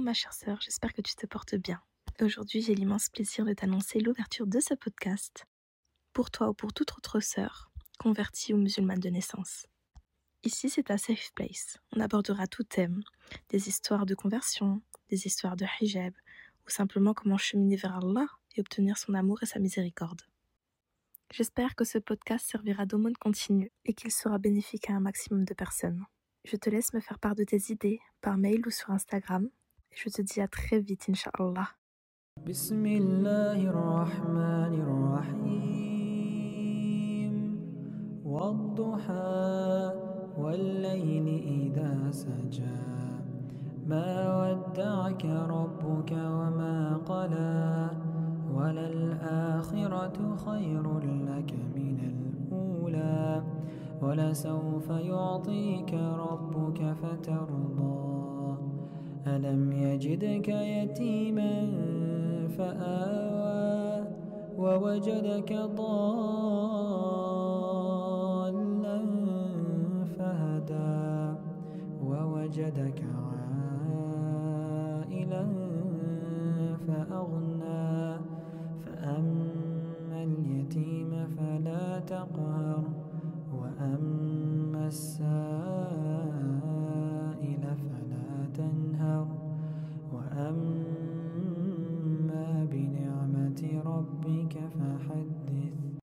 ma chère sœur, j'espère que tu te portes bien. Aujourd'hui j'ai l'immense plaisir de t'annoncer l'ouverture de ce podcast pour toi ou pour toute autre sœur, convertie ou musulmane de naissance. Ici c'est ta safe place. On abordera tout thème, des histoires de conversion, des histoires de hijab, ou simplement comment cheminer vers Allah et obtenir son amour et sa miséricorde. J'espère que ce podcast servira d'aumône continue et qu'il sera bénéfique à un maximum de personnes. Je te laisse me faire part de tes idées par mail ou sur Instagram. Je te dis à très vite, الرحيم والضحى والليل إذا سجى ما ودعك ربك وما قلى وللآخرة خير لك من الأولى ولسوف يعطيك ربك فترضى ألم يجدك يتيما فآوى ووجدك ضالا فهدى ووجدك عائلا فأغنى فأما اليتيم فلا تقهر ربك فحدث.